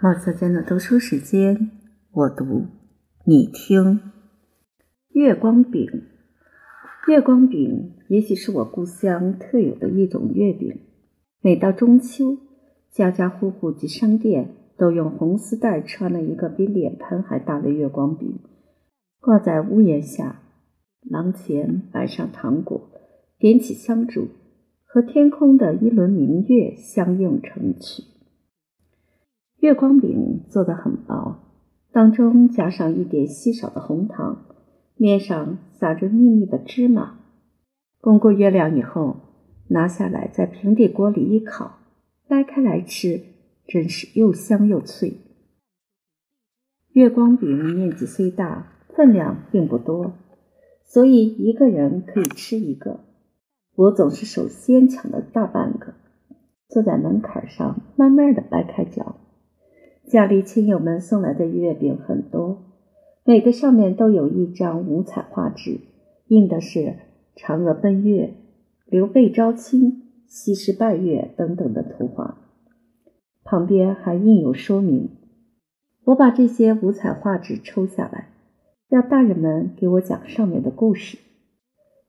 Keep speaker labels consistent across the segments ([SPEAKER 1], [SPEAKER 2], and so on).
[SPEAKER 1] 毛小娟的读书时间，我读，你听。月光饼，月光饼也许是我故乡特有的一种月饼。每到中秋，家家户户及商店都用红丝带穿了一个比脸盆还大的月光饼，挂在屋檐下，廊前摆上糖果，点起香烛，和天空的一轮明月相映成趣。月光饼做得很薄，当中加上一点稀少的红糖，面上撒着密密的芝麻。供过月亮以后，拿下来在平底锅里一烤，掰开来吃，真是又香又脆。月光饼面积虽大，分量并不多，所以一个人可以吃一个。我总是首先抢了大半个，坐在门槛上，慢慢的掰开嚼。家里亲友们送来的月饼很多，每个上面都有一张五彩画纸，印的是嫦娥奔月、刘备招亲、西施拜月等等的图画，旁边还印有说明。我把这些五彩画纸抽下来，让大人们给我讲上面的故事。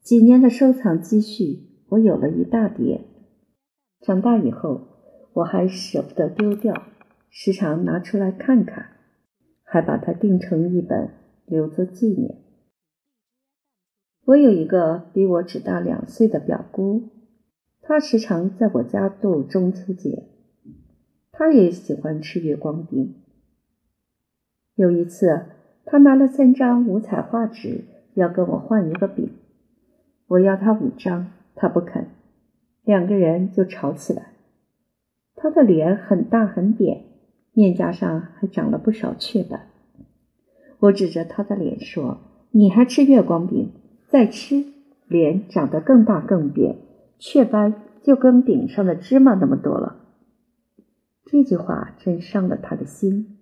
[SPEAKER 1] 几年的收藏积蓄，我有了一大叠。长大以后，我还舍不得丢掉。时常拿出来看看，还把它订成一本留作纪念。我有一个比我只大两岁的表姑，她时常在我家度中秋节。她也喜欢吃月光饼。有一次，她拿了三张五彩画纸要跟我换一个饼，我要她五张，她不肯，两个人就吵起来。她的脸很大很扁。面颊上还长了不少雀斑，我指着他的脸说：“你还吃月光饼？再吃，脸长得更大更扁，雀斑就跟饼上的芝麻那么多了。”这句话真伤了他的心，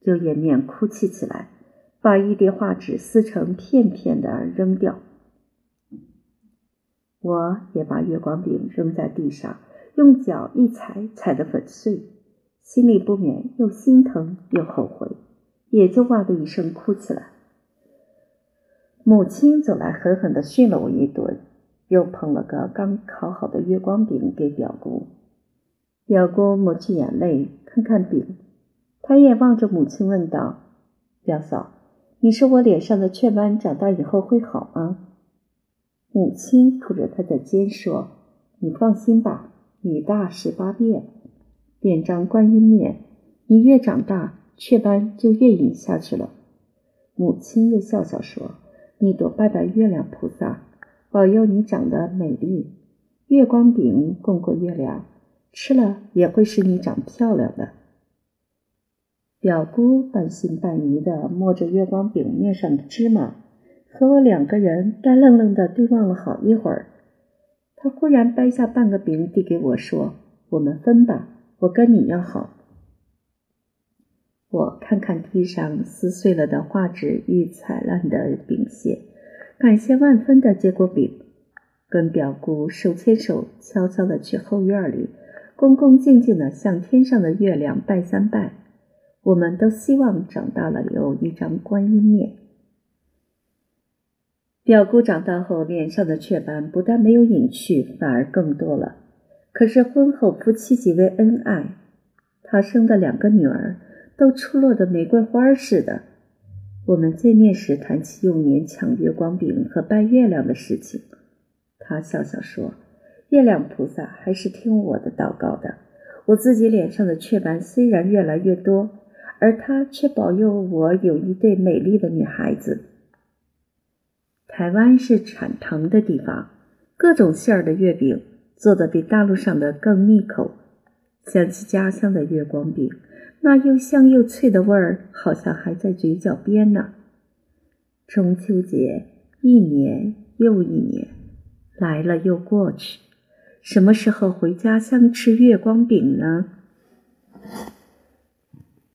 [SPEAKER 1] 就掩面哭泣起来，把一叠画纸撕成片片的扔掉。我也把月光饼扔在地上，用脚一踩，踩得粉碎。心里不免又心疼又后悔，也就哇的一声哭起来。母亲走来，狠狠地训了我一顿，又捧了个刚烤好的月光饼给表姑。表姑抹去眼泪，看看饼，她也望着母亲问道：“表嫂，你说我脸上的雀斑长大以后会好吗？”母亲扑着她的肩说：“你放心吧，女大十八变。”点张观音面，你越长大，雀斑就越隐下去了。母亲又笑笑说：“你多拜拜月亮菩萨，保佑你长得美丽。月光饼供过月亮，吃了也会使你长漂亮的。”表姑半信半疑的摸着月光饼面上的芝麻，和我两个人呆愣愣的对望了好一会儿。她忽然掰下半个饼递给我说：“我们分吧。”我跟你要好。我看看地上撕碎了的画纸与踩烂的饼屑，感谢万分的接过饼，跟表姑手牵手，悄悄的去后院里，恭恭敬敬的向天上的月亮拜三拜。我们都希望长大了有一张观音面。表姑长大后，脸上的雀斑不但没有隐去，反而更多了。可是婚后夫妻极为恩爱，他生的两个女儿都出落的玫瑰花似的。我们见面时谈起幼年抢月光饼和拜月亮的事情，他笑笑说：“月亮菩萨还是听我的祷告的。我自己脸上的雀斑虽然越来越多，而他却保佑我有一对美丽的女孩子。”台湾是产糖的地方，各种馅儿的月饼。做的比大陆上的更腻口，想起家乡的月光饼，那又香又脆的味儿，好像还在嘴角边呢。中秋节一年又一年，来了又过去，什么时候回家乡吃月光饼呢？